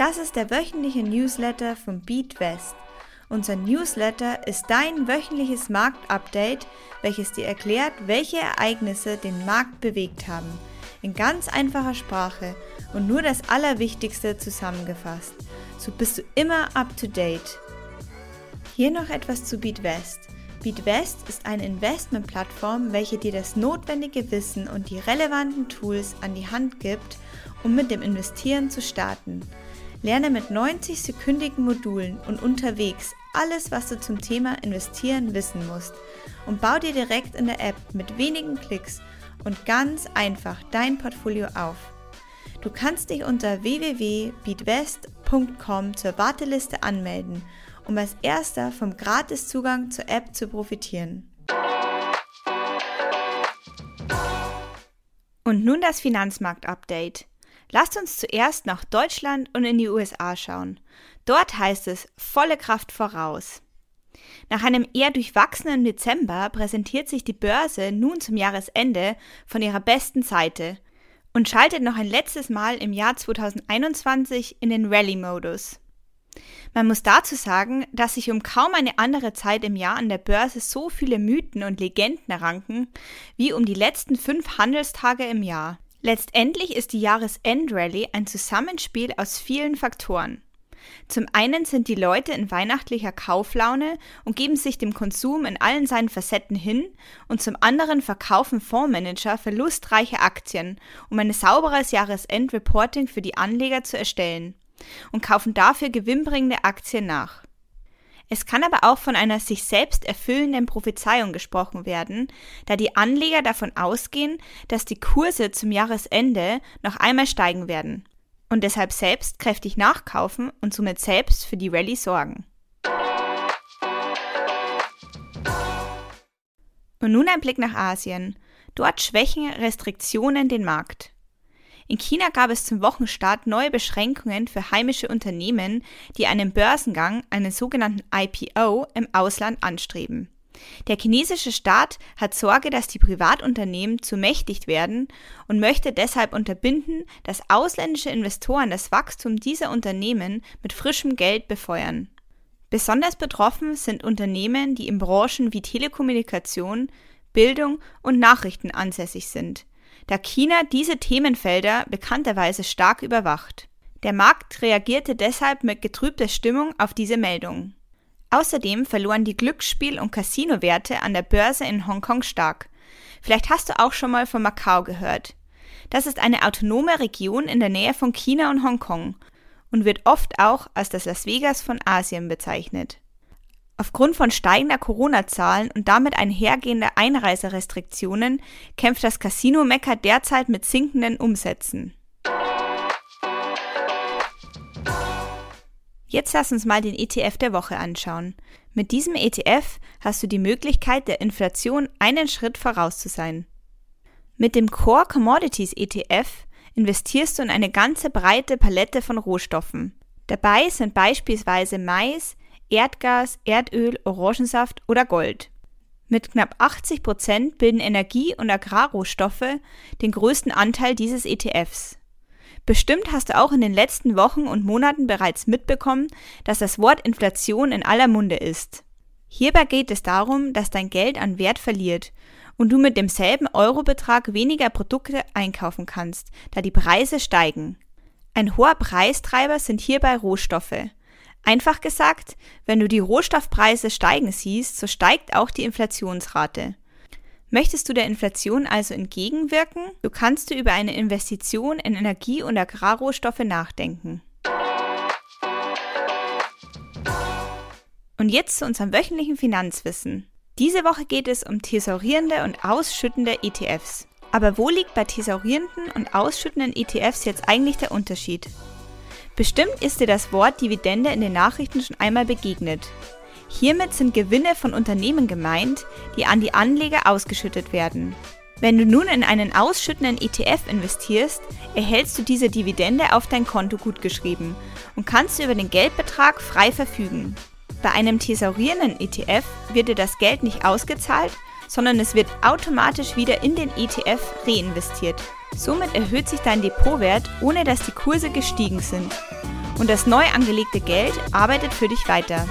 Das ist der wöchentliche Newsletter von BeatWest. Unser Newsletter ist dein wöchentliches Marktupdate, welches dir erklärt, welche Ereignisse den Markt bewegt haben. In ganz einfacher Sprache und nur das Allerwichtigste zusammengefasst. So bist du immer up to date. Hier noch etwas zu BeatWest. BeatWest ist eine Investmentplattform, welche dir das notwendige Wissen und die relevanten Tools an die Hand gibt, um mit dem Investieren zu starten. Lerne mit 90-sekündigen Modulen und unterwegs alles, was du zum Thema Investieren wissen musst und bau dir direkt in der App mit wenigen Klicks und ganz einfach dein Portfolio auf. Du kannst dich unter www.beatwest.com zur Warteliste anmelden, um als erster vom Gratiszugang zur App zu profitieren. Und nun das Finanzmarkt-Update. Lasst uns zuerst nach Deutschland und in die USA schauen. Dort heißt es volle Kraft voraus. Nach einem eher durchwachsenen Dezember präsentiert sich die Börse nun zum Jahresende von ihrer besten Seite und schaltet noch ein letztes Mal im Jahr 2021 in den Rallye-Modus. Man muss dazu sagen, dass sich um kaum eine andere Zeit im Jahr an der Börse so viele Mythen und Legenden ranken wie um die letzten fünf Handelstage im Jahr. Letztendlich ist die Jahresendrallye ein Zusammenspiel aus vielen Faktoren. Zum einen sind die Leute in weihnachtlicher Kauflaune und geben sich dem Konsum in allen seinen Facetten hin und zum anderen verkaufen Fondsmanager verlustreiche Aktien, um ein sauberes Jahresendreporting für die Anleger zu erstellen und kaufen dafür gewinnbringende Aktien nach. Es kann aber auch von einer sich selbst erfüllenden Prophezeiung gesprochen werden, da die Anleger davon ausgehen, dass die Kurse zum Jahresende noch einmal steigen werden und deshalb selbst kräftig nachkaufen und somit selbst für die Rallye sorgen. Und nun ein Blick nach Asien. Dort schwächen Restriktionen den Markt. In China gab es zum Wochenstart neue Beschränkungen für heimische Unternehmen, die einen Börsengang, einen sogenannten IPO, im Ausland anstreben. Der chinesische Staat hat Sorge, dass die Privatunternehmen zu mächtig werden und möchte deshalb unterbinden, dass ausländische Investoren das Wachstum dieser Unternehmen mit frischem Geld befeuern. Besonders betroffen sind Unternehmen, die in Branchen wie Telekommunikation, Bildung und Nachrichten ansässig sind da China diese Themenfelder bekannterweise stark überwacht. Der Markt reagierte deshalb mit getrübter Stimmung auf diese Meldung. Außerdem verloren die Glücksspiel- und Casino-Werte an der Börse in Hongkong stark. Vielleicht hast du auch schon mal von Macau gehört. Das ist eine autonome Region in der Nähe von China und Hongkong und wird oft auch als das Las Vegas von Asien bezeichnet. Aufgrund von steigender Corona-Zahlen und damit einhergehender Einreiserestriktionen kämpft das Casino Mekka derzeit mit sinkenden Umsätzen. Jetzt lass uns mal den ETF der Woche anschauen. Mit diesem ETF hast du die Möglichkeit, der Inflation einen Schritt voraus zu sein. Mit dem Core Commodities ETF investierst du in eine ganze breite Palette von Rohstoffen. Dabei sind beispielsweise Mais, Erdgas, Erdöl, Orangensaft oder Gold. Mit knapp 80 Prozent bilden Energie- und Agrarrohstoffe den größten Anteil dieses ETFs. Bestimmt hast du auch in den letzten Wochen und Monaten bereits mitbekommen, dass das Wort Inflation in aller Munde ist. Hierbei geht es darum, dass dein Geld an Wert verliert und du mit demselben Eurobetrag weniger Produkte einkaufen kannst, da die Preise steigen. Ein hoher Preistreiber sind hierbei Rohstoffe. Einfach gesagt, wenn du die Rohstoffpreise steigen siehst, so steigt auch die Inflationsrate. Möchtest du der Inflation also entgegenwirken, so kannst du über eine Investition in Energie- und Agrarrohstoffe nachdenken. Und jetzt zu unserem wöchentlichen Finanzwissen. Diese Woche geht es um thesaurierende und ausschüttende ETFs. Aber wo liegt bei thesaurierenden und ausschüttenden ETFs jetzt eigentlich der Unterschied? Bestimmt ist dir das Wort Dividende in den Nachrichten schon einmal begegnet. Hiermit sind Gewinne von Unternehmen gemeint, die an die Anleger ausgeschüttet werden. Wenn du nun in einen ausschüttenden ETF investierst, erhältst du diese Dividende auf dein Konto gutgeschrieben und kannst über den Geldbetrag frei verfügen. Bei einem thesaurierenden ETF wird dir das Geld nicht ausgezahlt, sondern es wird automatisch wieder in den ETF reinvestiert. Somit erhöht sich dein Depotwert, ohne dass die Kurse gestiegen sind. Und das neu angelegte Geld arbeitet für dich weiter.